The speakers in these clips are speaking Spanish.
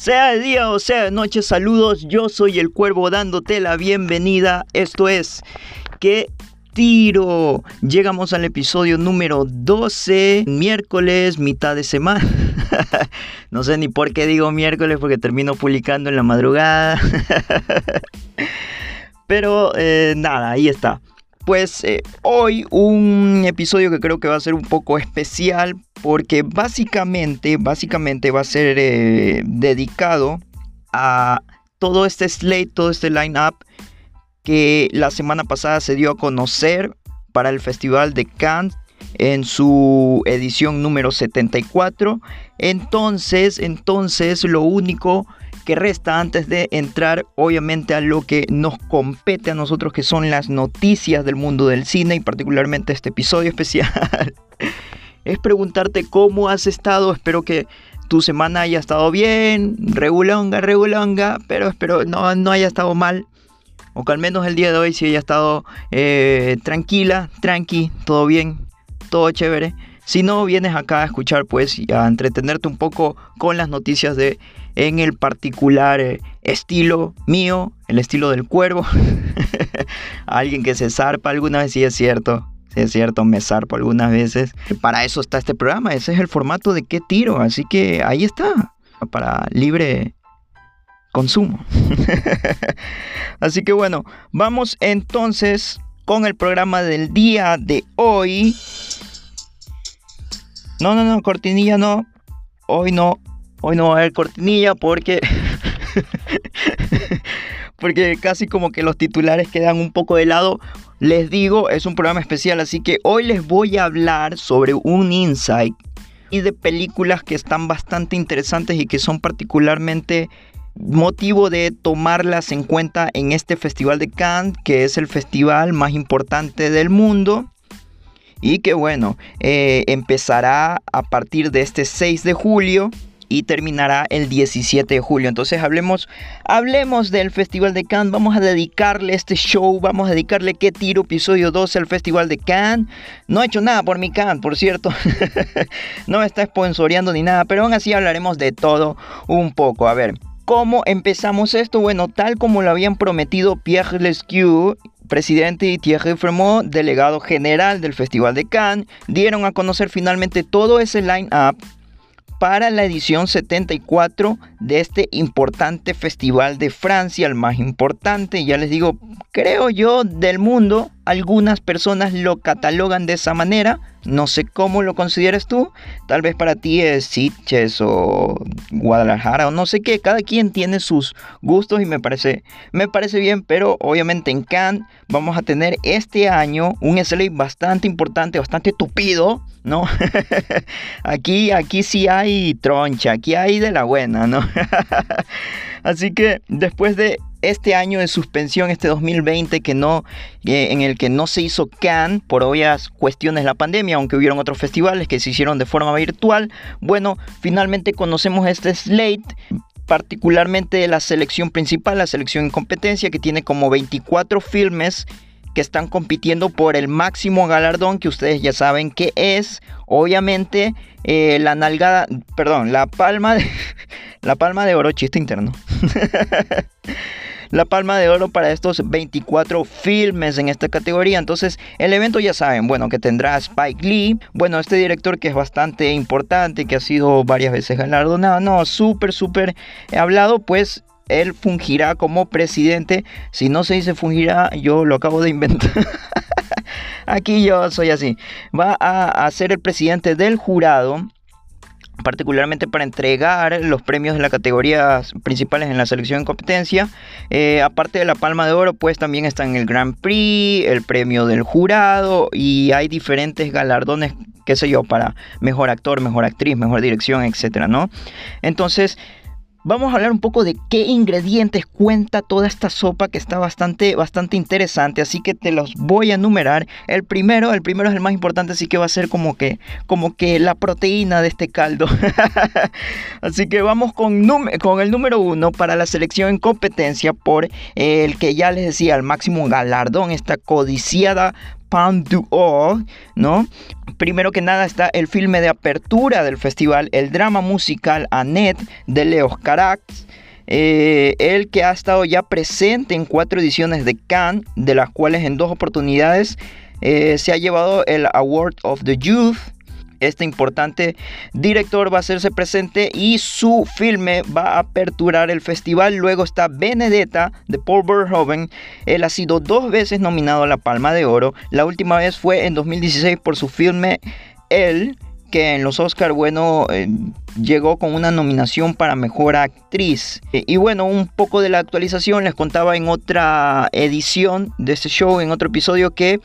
Sea de día o sea de noche, saludos. Yo soy el cuervo dándote la bienvenida. Esto es Que tiro. Llegamos al episodio número 12, miércoles, mitad de semana. no sé ni por qué digo miércoles porque termino publicando en la madrugada. Pero eh, nada, ahí está. Pues eh, hoy un episodio que creo que va a ser un poco especial porque básicamente, básicamente va a ser eh, dedicado a todo este slate, todo este line-up que la semana pasada se dio a conocer para el Festival de Cannes en su edición número 74. Entonces, entonces lo único que resta antes de entrar obviamente a lo que nos compete a nosotros que son las noticias del mundo del cine y particularmente este episodio especial. Es preguntarte cómo has estado, espero que tu semana haya estado bien, regulonga, regulonga, pero espero no, no haya estado mal. O que al menos el día de hoy sí haya estado eh, tranquila, tranqui, todo bien, todo chévere. Si no vienes acá a escuchar pues y a entretenerte un poco con las noticias de en el particular eh, estilo mío, el estilo del cuervo. Alguien que se zarpa alguna vez, sí es cierto. Sí es cierto, me zarpo algunas veces. Para eso está este programa, ese es el formato de qué tiro. Así que ahí está, para libre consumo. así que bueno, vamos entonces con el programa del día de hoy. No, no, no, cortinilla no. Hoy no, Hoy no va a haber cortinilla porque... porque casi como que los titulares quedan un poco de lado. Les digo, es un programa especial, así que hoy les voy a hablar sobre un insight y de películas que están bastante interesantes y que son particularmente motivo de tomarlas en cuenta en este Festival de Cannes, que es el festival más importante del mundo y que bueno, eh, empezará a partir de este 6 de julio y terminará el 17 de julio. Entonces hablemos, hablemos del Festival de Cannes. Vamos a dedicarle este show, vamos a dedicarle qué tiro episodio 12 al Festival de Cannes. No he hecho nada por mi Cannes, por cierto. no me está sponsoreando ni nada, pero aún así hablaremos de todo un poco. A ver. ¿Cómo empezamos esto? Bueno, tal como lo habían prometido Pierre Lescure presidente y Thierry Fremont, delegado general del Festival de Cannes, dieron a conocer finalmente todo ese line-up para la edición 74 de este importante festival de Francia, el más importante, ya les digo, creo yo, del mundo. Algunas personas lo catalogan de esa manera, no sé cómo lo consideras tú. Tal vez para ti es Sitges o Guadalajara o no sé qué. Cada quien tiene sus gustos y me parece, me parece bien. Pero obviamente en Cannes vamos a tener este año un slate bastante importante, bastante tupido. ¿No? aquí, aquí sí hay troncha, aquí hay de la buena, ¿no? Así que después de este año de suspensión, este 2020, que no, eh, en el que no se hizo Cannes por obvias cuestiones de la pandemia, aunque hubieron otros festivales que se hicieron de forma virtual, bueno, finalmente conocemos este slate particularmente la selección principal, la selección en competencia, que tiene como 24 filmes que están compitiendo por el máximo galardón que ustedes ya saben que es, obviamente, eh, la nalgada, perdón, la palma de, la palma de oro, chiste interno. la palma de oro para estos 24 filmes en esta categoría. Entonces, el evento ya saben, bueno, que tendrá Spike Lee, bueno, este director que es bastante importante, que ha sido varias veces galardonado, no, súper, súper hablado, pues él fungirá como presidente. Si no se dice fungirá, yo lo acabo de inventar. Aquí yo soy así. Va a, ser el presidente del jurado particularmente para entregar los premios de las categorías principales en la selección en competencia. Eh, aparte de la Palma de Oro, pues también está en el Grand Prix, el premio del jurado y hay diferentes galardones, qué sé yo, para mejor actor, mejor actriz, mejor dirección, etcétera, ¿no? Entonces, Vamos a hablar un poco de qué ingredientes cuenta toda esta sopa que está bastante, bastante interesante, así que te los voy a enumerar. El primero, el primero es el más importante, así que va a ser como que, como que la proteína de este caldo. así que vamos con, con el número uno para la selección en competencia por el que ya les decía, el máximo galardón, esta codiciada Pan d'Or, ¿no? Primero que nada está el filme de apertura del festival, el drama musical Annette de Leos Carax. Eh, el que ha estado ya presente en cuatro ediciones de Cannes, de las cuales en dos oportunidades eh, se ha llevado el Award of the Youth este importante director va a hacerse presente y su filme va a aperturar el festival. Luego está Benedetta de Paul Verhoeven. Él ha sido dos veces nominado a la Palma de Oro. La última vez fue en 2016 por su filme El que en los Oscars, bueno, eh, llegó con una nominación para Mejor Actriz. y bueno, un poco de la actualización, les contaba en otra edición de este show, en otro episodio, que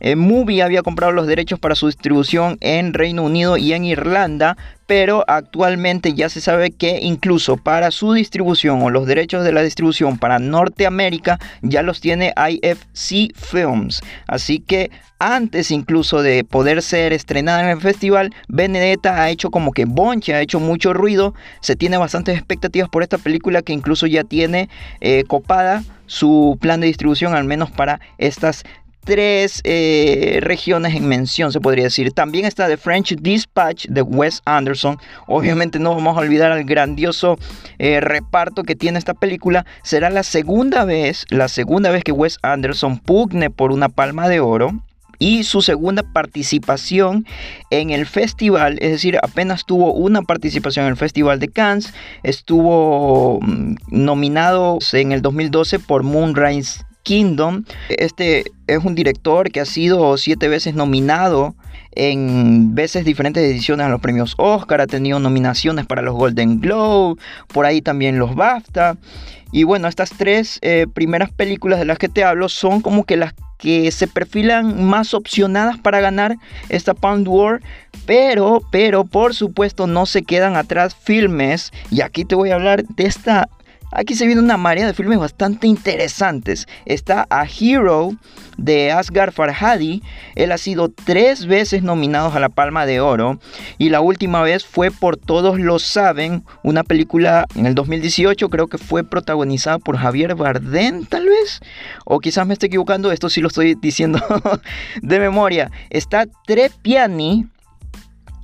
Movie había comprado los derechos para su distribución en Reino Unido y en Irlanda, pero actualmente ya se sabe que incluso para su distribución o los derechos de la distribución para Norteamérica ya los tiene IFC Films. Así que antes incluso de poder ser estrenada en el festival, Benedetta ha hecho como que bonche, ha hecho mucho ruido, se tiene bastantes expectativas por esta película que incluso ya tiene eh, copada su plan de distribución al menos para estas tres eh, regiones en mención, se podría decir. También está The French Dispatch de Wes Anderson. Obviamente no vamos a olvidar al grandioso eh, reparto que tiene esta película. Será la segunda vez, la segunda vez que Wes Anderson pugne por una palma de oro y su segunda participación en el festival, es decir, apenas tuvo una participación en el Festival de Cannes, estuvo mm, nominado en el 2012 por Moonrise Kingdom. Este es un director que ha sido siete veces nominado en veces diferentes ediciones a los premios Oscar, ha tenido nominaciones para los Golden Globe, por ahí también los BAFTA. Y bueno, estas tres eh, primeras películas de las que te hablo son como que las que se perfilan más opcionadas para ganar esta Pound War, pero, pero por supuesto no se quedan atrás filmes. Y aquí te voy a hablar de esta Aquí se viene una marea de filmes bastante interesantes. Está A Hero de Asghar Farhadi. Él ha sido tres veces nominado a la Palma de Oro. Y la última vez fue por Todos lo saben. Una película en el 2018. Creo que fue protagonizada por Javier Bardem, tal vez. O quizás me esté equivocando. Esto sí lo estoy diciendo de memoria. Está Trepiani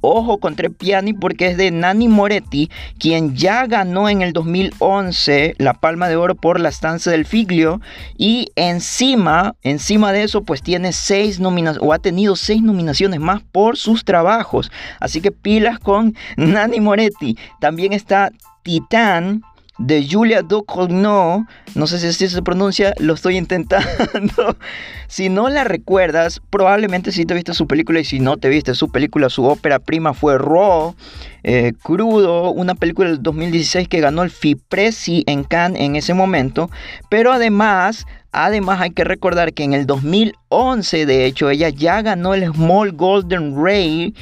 Ojo con Trepiani porque es de Nani Moretti, quien ya ganó en el 2011 la Palma de Oro por La Estancia del Figlio. Y encima, encima de eso, pues tiene seis nominaciones, o ha tenido seis nominaciones más por sus trabajos. Así que pilas con Nani Moretti. También está Titán de Julia Ducournau, no sé si así se pronuncia, lo estoy intentando. si no la recuerdas, probablemente sí te viste su película y si no te viste su película, su ópera prima fue Raw, eh, Crudo, una película del 2016 que ganó el FIPRESI en Cannes en ese momento, pero además Además hay que recordar que en el 2011, de hecho, ella ya ganó el Small Golden Rail,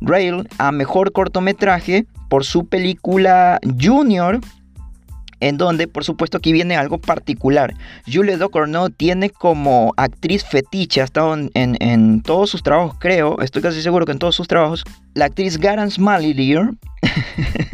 Rail a mejor cortometraje por su película Junior en donde por supuesto aquí viene algo particular. Julie Ducournau tiene como actriz fetiche, ha estado en, todos sus trabajos, creo, estoy casi seguro que en todos sus trabajos, la actriz Garance Malilier.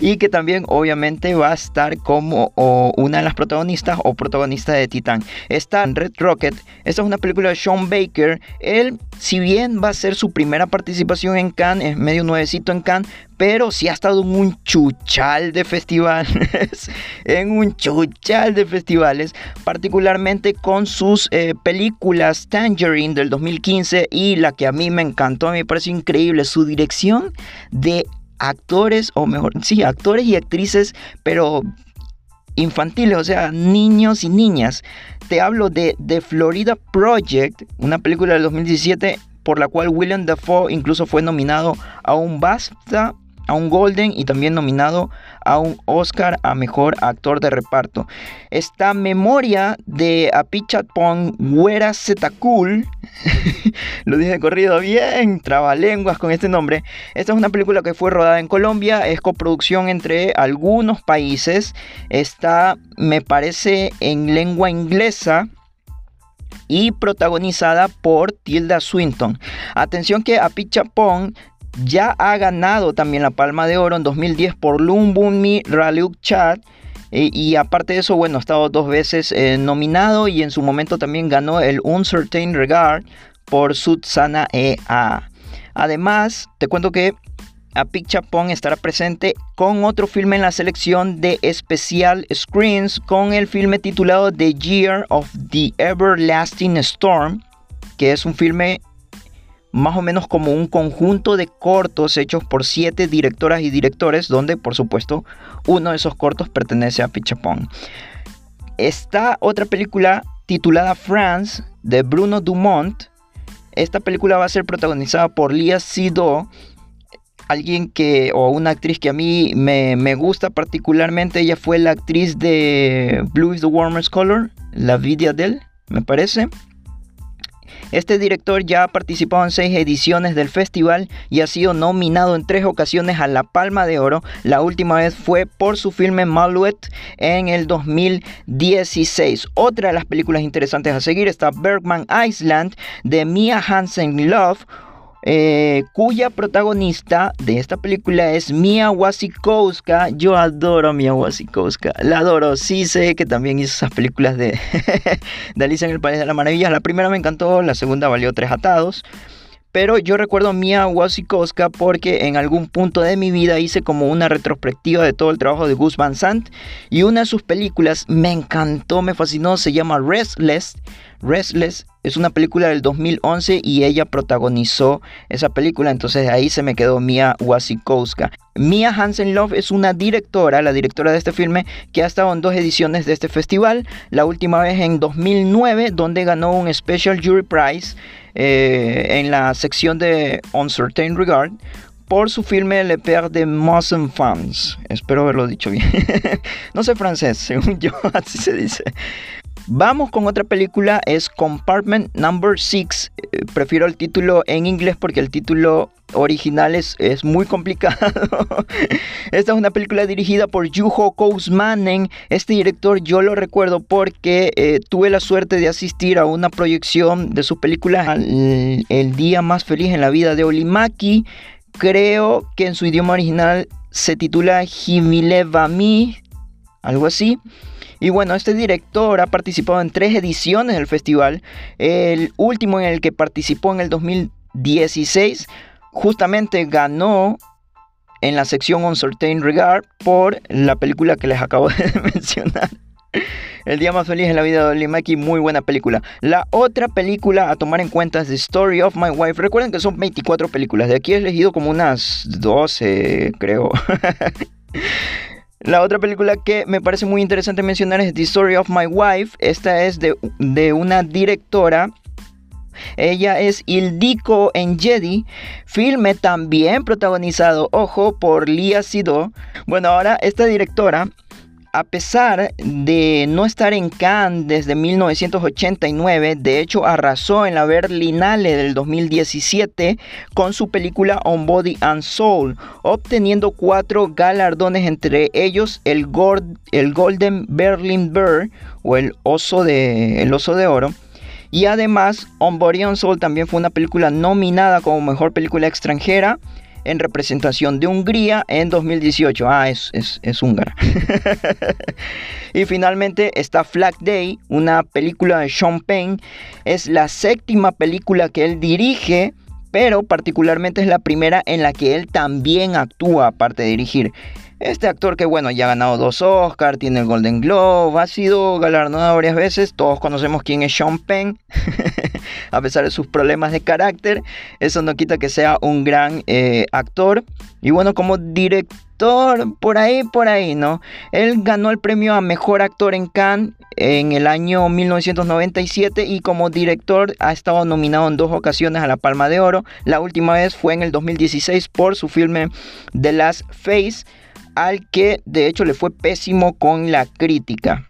y que también obviamente va a estar como una de las protagonistas o protagonista de Titán. Está Red Rocket, esta es una película de Sean Baker, él si bien va a ser su primera participación en Cannes, es medio nuevecito en Cannes, pero sí ha estado en un chuchal de festivales, en un chuchal de festivales, particularmente con sus eh, películas Tangerine del 2015 y la que a mí me encantó, a mí me parece increíble, su dirección de actores, o mejor, sí, actores y actrices, pero infantiles, o sea, niños y niñas. Te hablo de The Florida Project, una película del 2017 por la cual William Dafoe incluso fue nominado a un BAFTA a un Golden y también nominado a un Oscar a Mejor Actor de Reparto. Esta memoria de Apichatpong Huera Zetakul, lo dije corrido bien, trabalenguas con este nombre. Esta es una película que fue rodada en Colombia, es coproducción entre algunos países. Está, me parece, en lengua inglesa y protagonizada por Tilda Swinton. Atención que Apichatpong ya ha ganado también la Palma de Oro en 2010 por Lumbunmi Raleuk Chat. Y aparte de eso, bueno, ha estado dos veces eh, nominado y en su momento también ganó el Uncertain Regard por Sutsana EA. Además, te cuento que Apik Chapón estará presente con otro filme en la selección de especial screens con el filme titulado The Year of the Everlasting Storm, que es un filme más o menos como un conjunto de cortos hechos por siete directoras y directores, donde por supuesto uno de esos cortos pertenece a Pichapong. Está otra película titulada France de Bruno Dumont. Esta película va a ser protagonizada por Lia Sido, alguien que, o una actriz que a mí me, me, gusta particularmente. Ella fue la actriz de Blue is the Warmest Color, la vida de él, me parece. Este director ya ha participado en seis ediciones del festival y ha sido nominado en tres ocasiones a la Palma de Oro. La última vez fue por su filme Malouet en el 2016. Otra de las películas interesantes a seguir está Bergman Island de Mia Hansen Love eh, cuya protagonista de esta película es Mia Wasikowska. Yo adoro a Mia Wasikowska, la adoro. Sí sé que también hizo esas películas de, de Alicia en el País de las Maravillas. La primera me encantó, la segunda valió tres atados. Pero yo recuerdo a Mia Wasikowska porque en algún punto de mi vida hice como una retrospectiva de todo el trabajo de Gus Van Sant y una de sus películas me encantó, me fascinó, se llama Restless. Restless es una película del 2011 y ella protagonizó esa película, entonces ahí se me quedó Mia Wasikowska. Mia Hansen Love es una directora, la directora de este filme, que ha estado en dos ediciones de este festival. La última vez en 2009, donde ganó un Special Jury Prize eh, en la sección de Uncertain Regard por su filme Le Père de Fans. Espero haberlo dicho bien. no sé francés, según yo, así se dice. Vamos con otra película, es Compartment Number 6. Eh, prefiero el título en inglés porque el título original es, es muy complicado. Esta es una película dirigida por Juho Kousmanen. Este director yo lo recuerdo porque eh, tuve la suerte de asistir a una proyección de su película El día más feliz en la vida de Olimaki. Creo que en su idioma original se titula Himilevami, algo así. Y bueno, este director ha participado en tres ediciones del festival. El último en el que participó en el 2016, justamente ganó en la sección On Certain Regard por la película que les acabo de mencionar. El día más feliz en la vida de Olimaki, muy buena película. La otra película a tomar en cuenta es The Story of My Wife. Recuerden que son 24 películas, de aquí he elegido como unas 12, creo. La otra película que me parece muy interesante mencionar es The Story of My Wife. Esta es de, una directora ella es Ildiko Jedi. filme también protagonizado, ojo, por Lia Sido. Bueno, ahora esta directora a pesar de no estar en Cannes desde 1989, de hecho arrasó en la Berlinale del 2017 con su película On Body and Soul, obteniendo cuatro galardones, entre ellos el, Golden Berlin Bear o el oso de, el oso de oro. Y además, On Body and Soul también fue una película nominada como mejor película extranjera en representación de Hungría en 2018. Ah, es, es, húngara. y finalmente está Flag Day, una película de Sean Penn. Es la séptima película que él dirige, pero particularmente es la primera en la que él también actúa, aparte de dirigir. Este actor que bueno, ya ha ganado dos Oscars, tiene el Golden Globe, ha sido galardonado varias veces, todos conocemos quién es Sean Penn, a pesar de sus problemas de carácter, eso no quita que sea un gran eh, actor. Y bueno, como director, por ahí, por ahí, ¿no? Él ganó el premio a Mejor Actor en Cannes en el año 1997 y como director ha estado nominado en dos ocasiones a la Palma de Oro. La última vez fue en el 2016 por su filme The Last Face al que de hecho le fue pésimo con la crítica.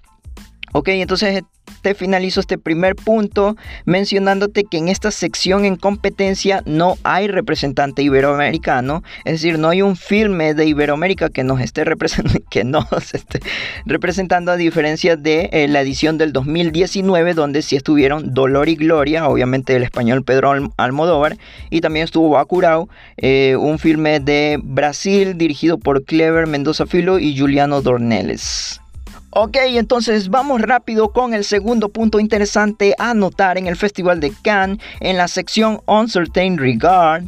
Ok, entonces te finalizo este primer punto mencionándote que en esta sección en competencia no hay representante iberoamericano, es decir, no hay un filme de Iberoamérica que nos esté, que nos esté representando a diferencia de eh, la edición del 2019 donde sí estuvieron Dolor y Gloria, obviamente el español Pedro Almodóvar, y también estuvo Bacurau, eh, un filme de Brasil dirigido por Clever Mendoza Filo y Juliano Dornelles. Ok, entonces vamos rápido con el segundo punto interesante a notar en el Festival de Cannes en la sección Uncertain Regard.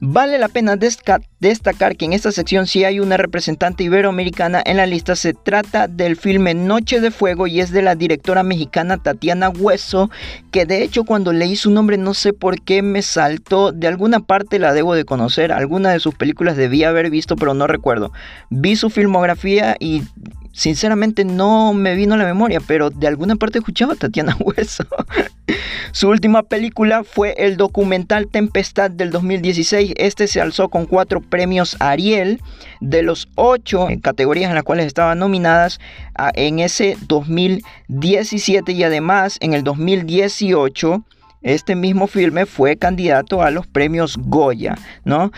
Vale la pena destacar que en esta sección sí hay una representante iberoamericana en la lista. Se trata del filme Noche de Fuego y es de la directora mexicana Tatiana Hueso, que de hecho cuando leí su nombre no sé por qué me saltó. De alguna parte la debo de conocer, alguna de sus películas debía haber visto, pero no recuerdo. Vi su filmografía y sinceramente no me vino a la memoria, pero de alguna parte escuchaba a Tatiana Hueso. Su última película fue el documental Tempestad del 2016. Este se alzó con cuatro premios Ariel de los ocho categorías en las cuales estaban nominadas en ese 2017 y además en el 2018 este mismo filme fue candidato a los premios Goya, ¿no?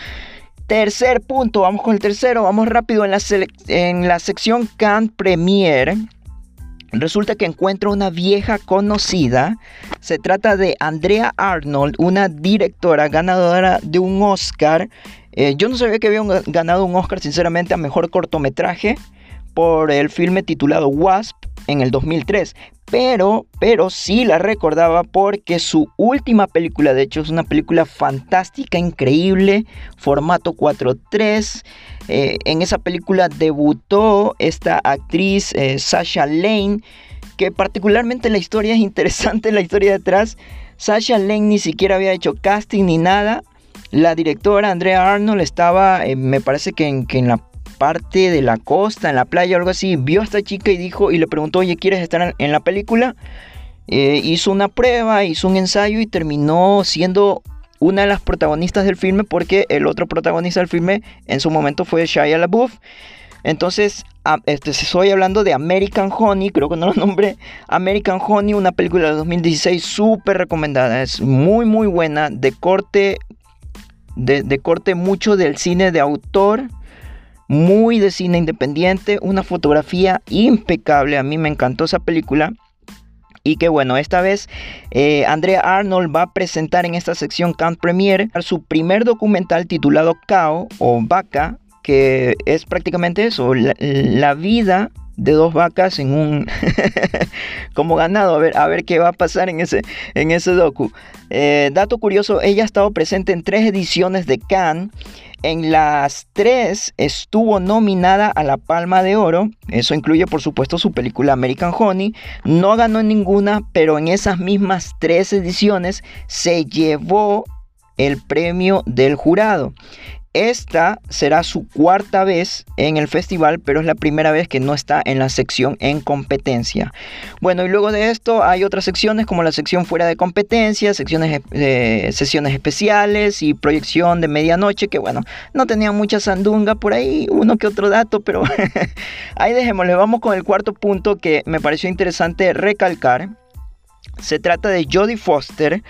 Tercer punto, vamos con el tercero, vamos rápido en la, en la sección Cannes Premiere. Resulta que encuentro una vieja conocida. Se trata de Andrea Arnold, una directora ganadora de un Oscar. Eh, yo no sabía que había ganado un Oscar, sinceramente, a mejor cortometraje por el filme titulado Wasp en el 2003. Pero, pero sí la recordaba porque su última película, de hecho, es una película fantástica, increíble, formato 4.3. Eh, en esa película debutó esta actriz eh, Sasha Lane, que particularmente la historia es interesante, la historia detrás. Sasha Lane ni siquiera había hecho casting ni nada. La directora Andrea Arnold estaba, eh, me parece que en, que en la parte de la costa, en la playa o algo así, vio a esta chica y dijo y le preguntó, oye, ¿quieres estar en la película? Eh, hizo una prueba, hizo un ensayo y terminó siendo una de las protagonistas del filme porque el otro protagonista del filme en su momento fue Shia LaBeouf. Entonces, este, estoy hablando de American Honey, creo que no lo nombré. American Honey, una película de 2016 súper recomendada. Es muy, muy buena, de corte, de, corte mucho del cine de autor muy de cine independiente, una fotografía impecable, a mí me encantó esa película. Y que bueno, esta vez eh, Andrea Arnold va a presentar en esta sección Camp Premiere su primer documental titulado Cao o Vaca, que es prácticamente eso, la, vida de dos vacas en un como ganado a ver a ver qué va a pasar en ese en ese docu eh, dato curioso ella ha estado presente en tres ediciones de Cannes en las tres estuvo nominada a la Palma de Oro. Eso incluye, por supuesto, su película American Honey. No ganó ninguna, pero en esas mismas tres ediciones se llevó el premio del jurado. Esta será su cuarta vez en el festival, pero es la primera vez que no está en la sección en competencia. Bueno, y luego de esto hay otras secciones como la sección fuera de competencia, secciones, eh, sesiones especiales y proyección de medianoche, que bueno, no tenía mucha sandunga por ahí, uno que otro dato, pero ahí dejémosle. Vamos con el cuarto punto que me pareció interesante recalcar. Se trata de Jodie Foster.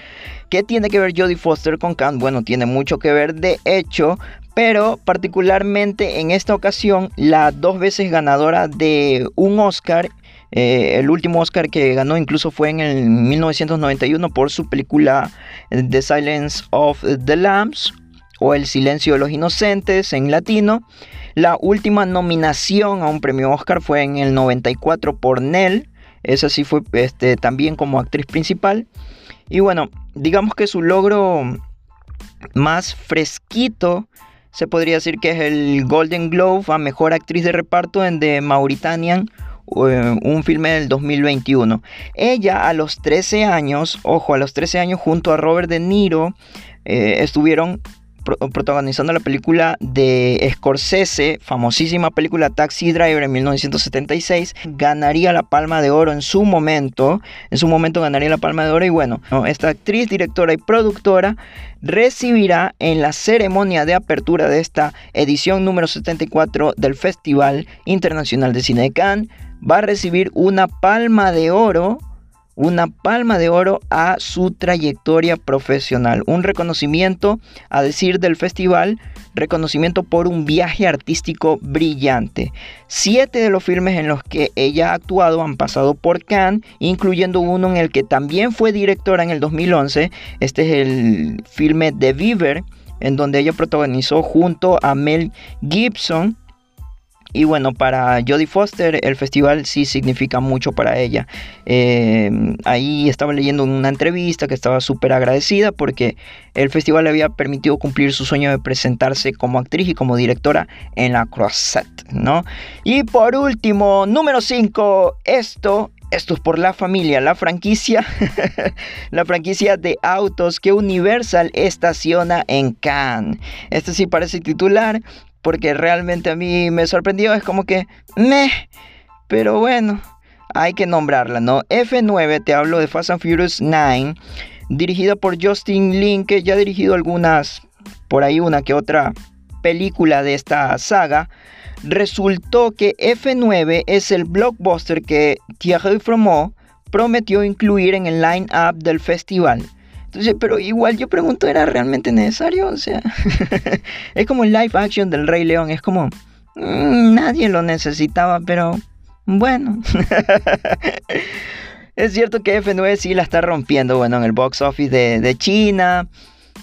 ¿Qué tiene que ver Jodie Foster con Khan? Bueno, tiene mucho que ver de hecho, pero particularmente en esta ocasión la dos veces ganadora de un Oscar eh, el último Oscar que ganó incluso fue en el 1991 por su película The Silence of the Lambs o El Silencio de los Inocentes en latino. La última nominación a un premio Oscar fue en el 94 por Nell. Esa sí fue este, también como actriz principal. Y bueno, digamos que su logro más fresquito se podría decir que es el Golden Globe a Mejor Actriz de Reparto en The Mauritanian, eh, un filme del 2021. Ella a los 13 años, ojo, a los 13 años junto a Robert De Niro, eh, estuvieron protagonizando la película de Scorsese, famosísima película Taxi Driver en 1976, ganaría la Palma de Oro en su momento, en su momento ganaría la Palma de Oro y bueno, esta actriz, directora y productora recibirá en la ceremonia de apertura de esta edición número 74 del Festival Internacional de Cine de Cannes, va a recibir una Palma de Oro una palma de oro a su trayectoria profesional. Un reconocimiento, a decir del festival, reconocimiento por un viaje artístico brillante. Siete de los filmes en los que ella ha actuado han pasado por Cannes, incluyendo uno en el que también fue directora en el 2011. Este es el filme The Beaver, en donde ella protagonizó junto a Mel Gibson Y bueno, para Jodie Foster el festival sí significa mucho para ella. Eh, ahí estaba leyendo una entrevista que estaba súper agradecida porque el festival le había permitido cumplir su sueño de presentarse como actriz y como directora en la Croisette, ¿no? Y por último, número 5, esto esto es por la familia, la franquicia, la franquicia de autos que Universal estaciona en Cannes. Este sí parece titular, porque realmente a mí me sorprendió, es como que, meh, pero bueno, hay que nombrarla, ¿no? F9, te hablo de Fast and Furious 9, dirigida por Justin Lin, que ya ha dirigido algunas, por ahí una que otra película de esta saga. Resultó que F9 es el blockbuster que Thierry Fromeau prometió incluir en el line-up del festival pero igual yo pregunto, ¿era realmente necesario? O sea, es como el live action del Rey León, es como, mm, nadie lo necesitaba, pero bueno. es cierto que F9 sí la está rompiendo, bueno, en el box office de, de China.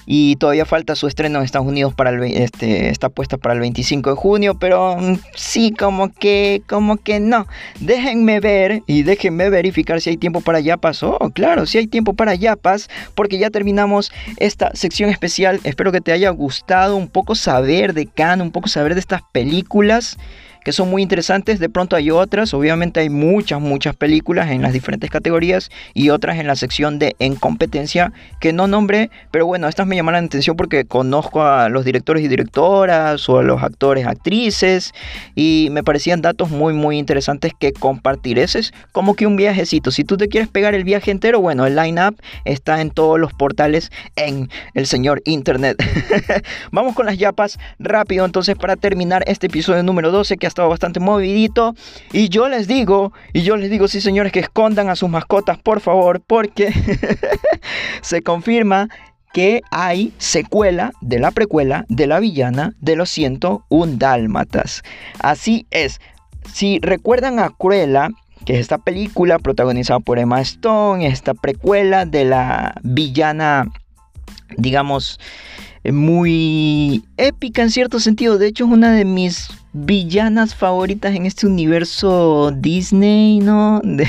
Y todavía falta su estreno en Estados Unidos para el, este, está puesta para el 25 de junio, pero mm, sí, como que, como que no. Déjenme ver y déjenme verificar si hay tiempo para Yapas. Oh, claro, si hay tiempo para Yapas, porque ya terminamos esta sección especial. Espero que te haya gustado un poco saber de Khan, un poco saber de estas películas que son muy interesantes. De pronto hay otras, obviamente hay muchas, muchas películas en las diferentes categorías y otras en la sección de en competencia que no nombré, pero bueno, estas me llamaron la atención porque conozco a los directores y directoras o a los actores, actrices y me parecían datos muy, muy interesantes que compartir. Ese es como que un viajecito. Si tú te quieres pegar el viaje entero, bueno, el line-up está en todos los portales en el señor Internet. Vamos con las yapas rápido entonces para terminar este episodio número 12 que estado bastante movidito. Y yo les digo, y yo les digo, sí señores, que escondan a sus mascotas, por favor, porque se confirma que hay secuela de la precuela de la villana de los 101 dálmatas. Así es. Si recuerdan a Cruella, que es esta película protagonizada por Emma Stone, esta precuela de la villana, digamos, muy épica en cierto sentido. De hecho, es una de mis villanas favoritas en este universo Disney, ¿no? De,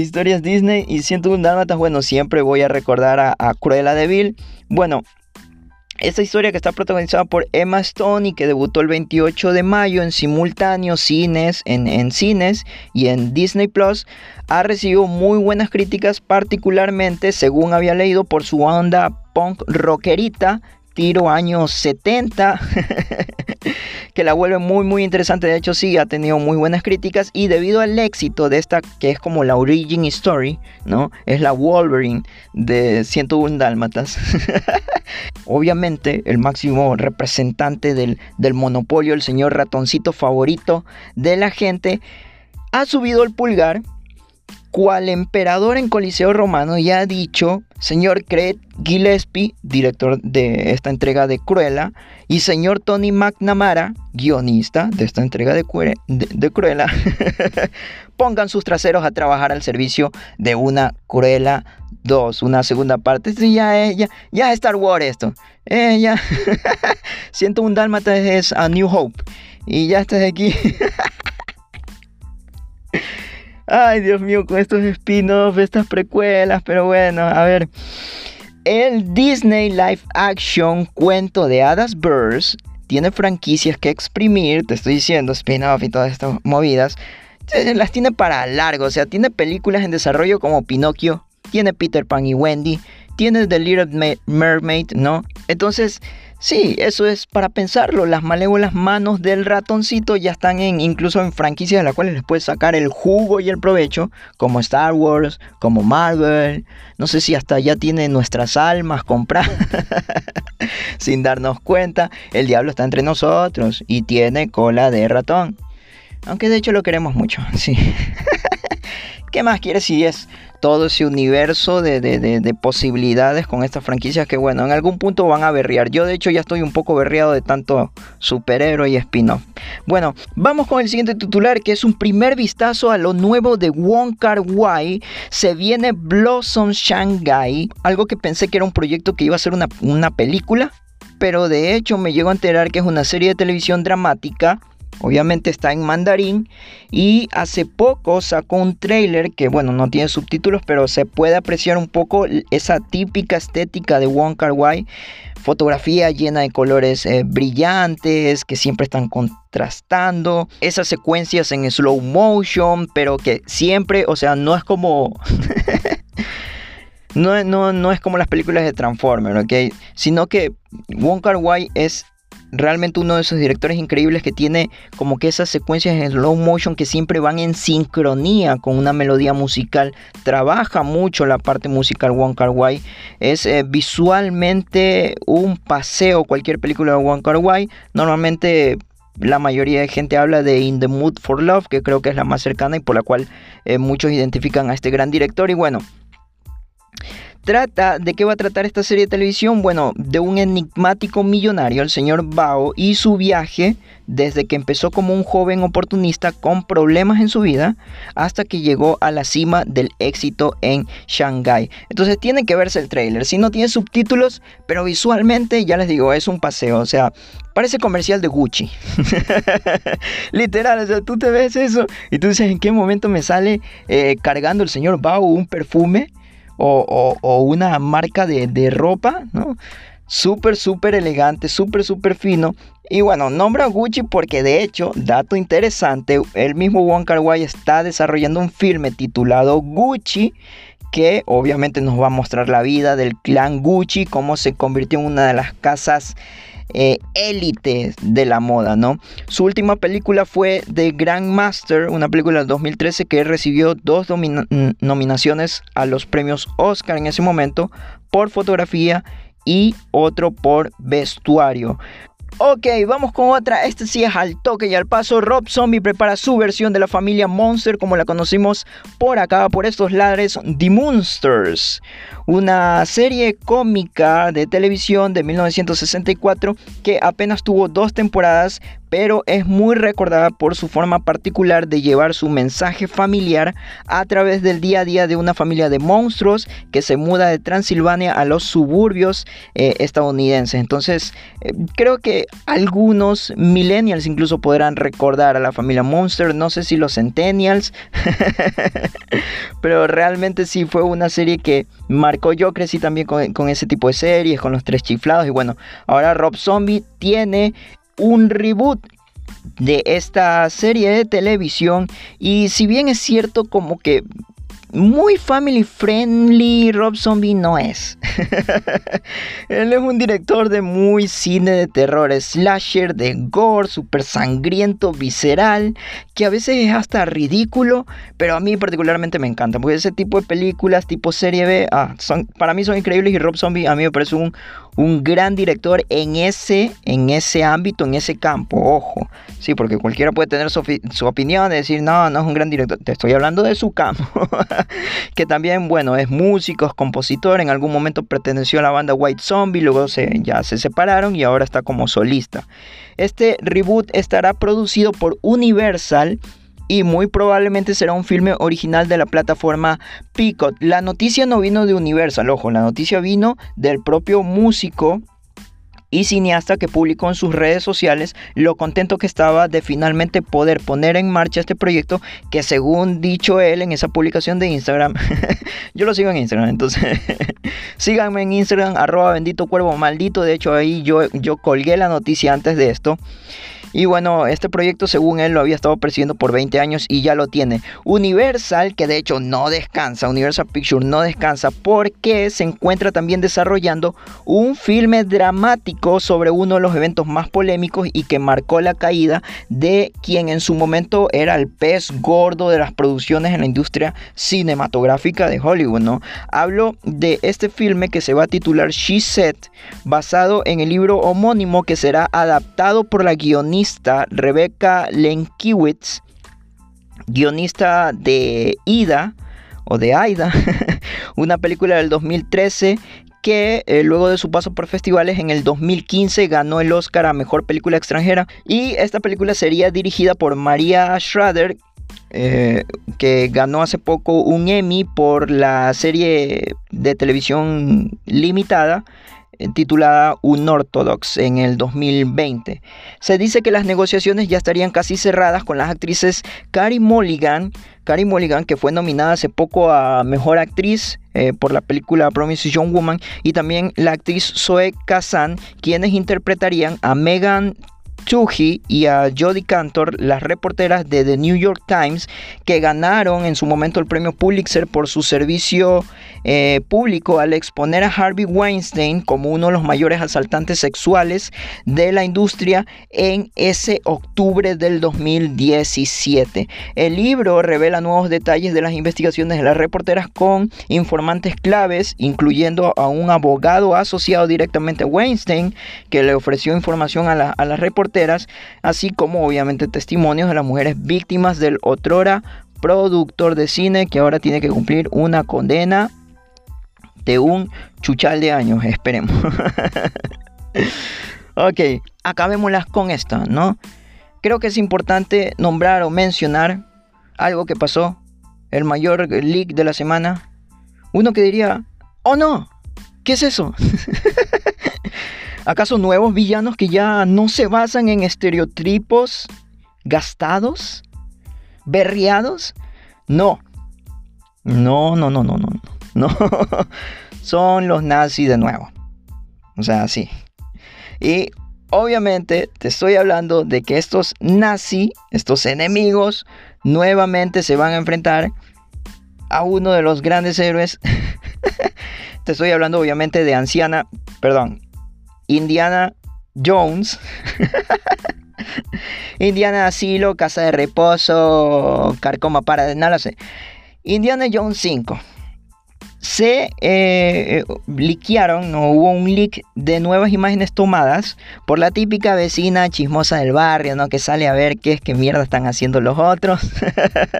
historias Disney. Y siento un dálmatas, bueno, siempre voy a recordar a, a Cruella de Vil. Bueno, esta historia que está protagonizada por Emma Stone y que debutó el 28 de mayo en simultáneo cines, en, en, cines y en Disney Plus, ha recibido muy buenas críticas, particularmente, según había leído, por su onda punk rockerita tiro años 70, que la vuelve muy muy interesante, de hecho sí, ha tenido muy buenas críticas y debido al éxito de esta, que es como la origin story, ¿no? Es la Wolverine de 101 Dálmatas. Obviamente el máximo representante del, del monopolio, el señor ratoncito favorito de la gente, ha subido el pulgar cual emperador en Coliseo Romano ya ha dicho, señor Craig Gillespie, director de esta entrega de Cruella, y señor Tony McNamara, guionista de esta entrega de, Cruella, pongan sus traseros a trabajar al servicio de una Cruella 2, una segunda parte. ya, es, ya, ya Star Wars esto. Eh, ya. Siento un dálmata es a New Hope. Y ya estás aquí. Ay, Dios mío, con estos spin-offs, estas precuelas, pero bueno, a ver. El Disney Live Action Cuento de Hadas Burrs tiene franquicias que exprimir, te estoy diciendo, spin-off y todas estas movidas. Las tiene para largo, o sea, tiene películas en desarrollo como Pinocchio, tiene Peter Pan y Wendy, tiene The Little Mermaid, ¿no? Entonces, Sí, eso es para pensarlo. Las malévolas manos del ratoncito ya están en incluso en franquicias de las cuales les puedes sacar el jugo y el provecho, como Star Wars, como Marvel. No sé si hasta ya tiene nuestras almas compradas sin darnos cuenta. El diablo está entre nosotros y tiene cola de ratón. Aunque de hecho lo queremos mucho, sí. ¿Qué más quieres si es todo ese universo de, posibilidades con estas franquicias que bueno, en algún punto van a berrear. Yo de hecho ya estoy un poco berreado de tanto superhéroe y spin-off. Bueno, vamos con el siguiente titular que es un primer vistazo a lo nuevo de Wong Kar Wai. Se viene Blossom Shanghai, algo que pensé que era un proyecto que iba a ser una, una película, pero de hecho me llego a enterar que es una serie de televisión dramática Obviamente está en mandarín y hace poco sacó un trailer que bueno no tiene subtítulos pero se puede apreciar un poco esa típica estética de Wong Kar Wai fotografía llena de colores eh, brillantes que siempre están contrastando, esas secuencias en slow motion, pero que siempre, o sea, no es como... no, no, no, es como las películas de Transformers, ¿ok? Sino que Wong Kar Wai es realmente uno de esos directores increíbles que tiene como que esas secuencias en slow motion que siempre van en sincronía con una melodía musical. Trabaja mucho la parte musical Wong Kar Wai. Es eh, visualmente un paseo cualquier película de Wong Kar Wai. Normalmente la mayoría de gente habla de In the Mood for Love, que creo que es la más cercana y por la cual eh, muchos identifican a este gran director. Y bueno, Trata, ¿de qué va a tratar esta serie de televisión? Bueno, de un enigmático millonario, el señor Bao, y su viaje desde que empezó como un joven oportunista con problemas en su vida hasta que llegó a la cima del éxito en Shanghai. Entonces tiene que verse el trailer. Si no tiene subtítulos, pero visualmente, ya les digo, es un paseo. O sea, parece comercial de Gucci. Literal, o sea, tú te ves eso y tú dices, ¿en qué momento me sale eh, cargando el señor Bao un perfume? O, una marca de, ropa, ¿no? Súper, súper elegante, súper, súper fino. Y bueno, nombra Gucci porque de hecho, dato interesante, el mismo Wong Kar está desarrollando un filme titulado Gucci que obviamente nos va a mostrar la vida del clan Gucci, cómo se convirtió en una de las casas eh, élite de la moda, ¿no? Su última película fue The Grandmaster, una película del 2013 que recibió dos nominaciones a los premios Oscar en ese momento por fotografía y otro por vestuario. Ok, vamos con otra. Este sí es al toque y al paso. Rob Zombie prepara su versión de la familia Monster, como la conocimos por acá, por estos lares, The Monsters. Una serie cómica de televisión de 1964 que apenas tuvo dos temporadas, pero es muy recordada por su forma particular de llevar su mensaje familiar a través del día a día de una familia de monstruos que se muda de Transilvania a los suburbios eh, estadounidenses. Entonces, eh, creo que algunos millennials incluso podrán recordar a la familia Monster, no sé si los centennials, pero realmente sí fue una serie que marcó. Yo crecí también con, con ese tipo de series, con los tres chiflados y bueno, ahora Rob Zombie tiene un reboot de esta serie de televisión y si bien es cierto como que muy family friendly Rob Zombie no es. Él es un director de muy cine de terror, slasher, de gore, super sangriento, visceral, que a veces es hasta ridículo, pero a mí particularmente me encanta, porque ese tipo de películas tipo serie B, ah, son, para mí son increíbles y Rob Zombie a mí me parece un, un gran director en ese, en ese ámbito, en ese campo, ojo. Sí, porque cualquiera puede tener su, su opinión de decir, no, no es un gran director. Te estoy hablando de su campo. que también, bueno, es músico, es compositor. En algún momento perteneció a la banda White Zombie, luego se, ya se separaron y ahora está como solista. Este reboot estará producido por Universal y muy probablemente será un filme original de la plataforma Picot. La noticia no vino de Universal, ojo, la noticia vino del propio músico y cineasta que publicó en sus redes sociales lo contento que estaba de finalmente poder poner en marcha este proyecto que según dicho él en esa publicación de Instagram, yo lo sigo en Instagram, entonces síganme en Instagram arroba bendito cuervo maldito, de hecho ahí yo, yo colgué la noticia antes de esto y bueno, este proyecto según él lo había estado persiguiendo por 20 años y ya lo tiene. Universal, que de hecho no descansa, Universal Pictures no descansa porque se encuentra también desarrollando un filme dramático sobre uno de los eventos más polémicos y que marcó la caída de quien en su momento era el pez gordo de las producciones en la industria cinematográfica de Hollywood, ¿no? Hablo de este filme que se va a titular She Said, basado en el libro homónimo que será adaptado por la guionista Rebecca Lenkiewicz, guionista de Ida o de Aida, una película del 2013 que eh, luego de su paso por festivales en el 2015 ganó el Oscar a Mejor Película Extranjera. Y esta película sería dirigida por María Schrader eh, que ganó hace poco un Emmy por la serie de televisión limitada eh, titulada Unorthodox en el 2020. Se dice que las negociaciones ya estarían casi cerradas con las actrices Carey Mulligan, Carey Mulligan que fue nominada hace poco a Mejor Actriz eh, por la película Promising Young Woman y también la actriz Zoe Kazan quienes interpretarían a Megan Tuji y a Jodie Cantor, las reporteras de The New York Times, que ganaron en su momento el premio Pulitzer por su servicio eh, público al exponer a Harvey Weinstein como uno de los mayores asaltantes sexuales de la industria en ese octubre del 2017. El libro revela nuevos detalles de las investigaciones de las reporteras con informantes claves, incluyendo a un abogado asociado directamente a Weinstein, que le ofreció información a las reporteras, así como obviamente testimonios de las mujeres víctimas del otrora productor de cine que ahora tiene que cumplir una condena de un chuchal de años, esperemos. ok, acabémoslas con esto, ¿no? Creo que es importante nombrar o mencionar algo que pasó, el mayor leak de la semana. Uno que diría, oh no, ¿qué es eso? ¿Acaso nuevos villanos que ya no se basan en estereotipos gastados? ¿Berriados? No. No, no, no, no, no. No, son los nazis de nuevo. O sea, sí. Y obviamente te estoy hablando de que estos nazis, estos enemigos, nuevamente se van a enfrentar a uno de los grandes héroes. te estoy hablando obviamente de anciana, perdón, Indiana Jones. Indiana Asilo, Casa de Reposo, Carcoma para, no. Indiana Jones 5 se eh, liquearon, no hubo un leak de nuevas imágenes tomadas por la típica vecina chismosa del barrio, ¿no? Que sale a ver qué es que mierda están haciendo los otros.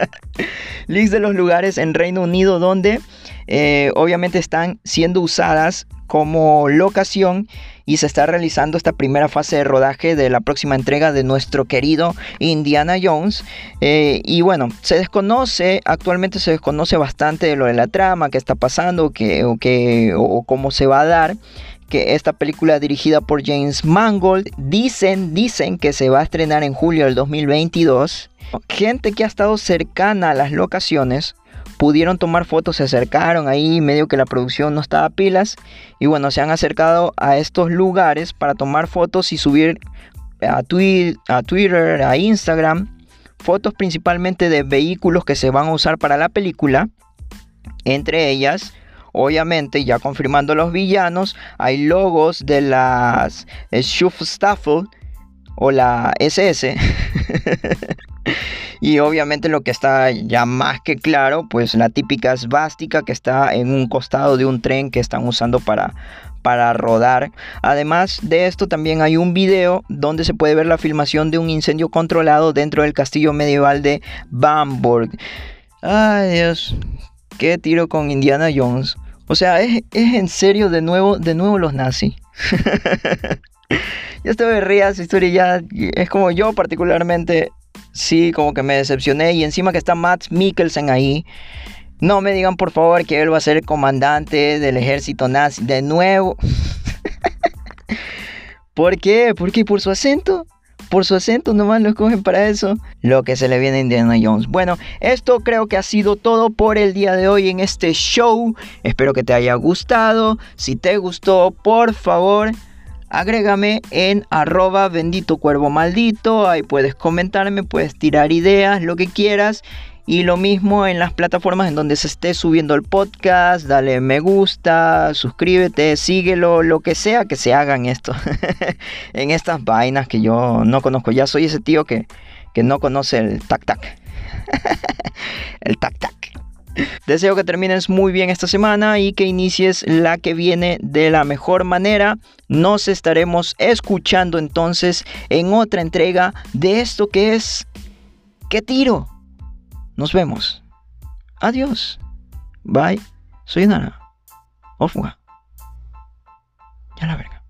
Leaks de los lugares en Reino Unido donde eh, obviamente están siendo usadas como locación y se está realizando esta primera fase de rodaje de la próxima entrega de nuestro querido Indiana Jones. Eh, y bueno, se desconoce, actualmente se desconoce bastante de lo de la trama, qué está pasando, que, o, que, o cómo se va a dar que esta película dirigida por James Mangold dicen, dicen que se va a estrenar en julio del 2022. Gente que ha estado cercana a las locaciones pudieron tomar fotos, se acercaron ahí, medio que la producción no estaba pilas. Y bueno, se han acercado a estos lugares para tomar fotos y subir a, a Twitter, a Instagram, fotos principalmente de vehículos que se van a usar para la película. Entre ellas, obviamente, ya confirmando los villanos, hay logos de las Schuffstaffel o la SS. y obviamente lo que está ya más que claro, pues la típica esvástica que está en un costado de un tren que están usando para, para rodar. Además de esto también hay un video donde se puede ver la filmación de un incendio controlado dentro del castillo medieval de Bamberg. Ay Dios, qué tiro con Indiana Jones. O sea, es, en serio de nuevo, de nuevo los nazis. ya estoy ría esa historia ya es como yo particularmente sí como que me decepcioné y encima que está Matt Mikkelsen ahí no me digan por favor que él va a ser el comandante del ejército nazi de nuevo ¿por qué? ¿por qué? por su acento por su acento nomás lo escogen para eso. Lo que se le viene a Indiana Jones. Bueno, esto creo que ha sido todo por el día de hoy en este show. Espero que te haya gustado. Si te gustó, por favor agrégame en arroba bendito cuervo maldito. Ahí puedes comentarme, puedes tirar ideas, lo que quieras. Y lo mismo en las plataformas en donde se esté subiendo el podcast. Dale me gusta, suscríbete, síguelo, lo que sea que se hagan esto. en estas vainas que yo no conozco. Ya soy ese tío que, que no conoce el tac tac. el tac tac. Deseo que termines muy bien esta semana y que inicies la que viene de la mejor manera. Nos estaremos escuchando entonces en otra entrega de esto que es... ¿Qué tiro? Nos vemos. Adiós. Bye. Soy Nana. Ofuga. Ya la verga.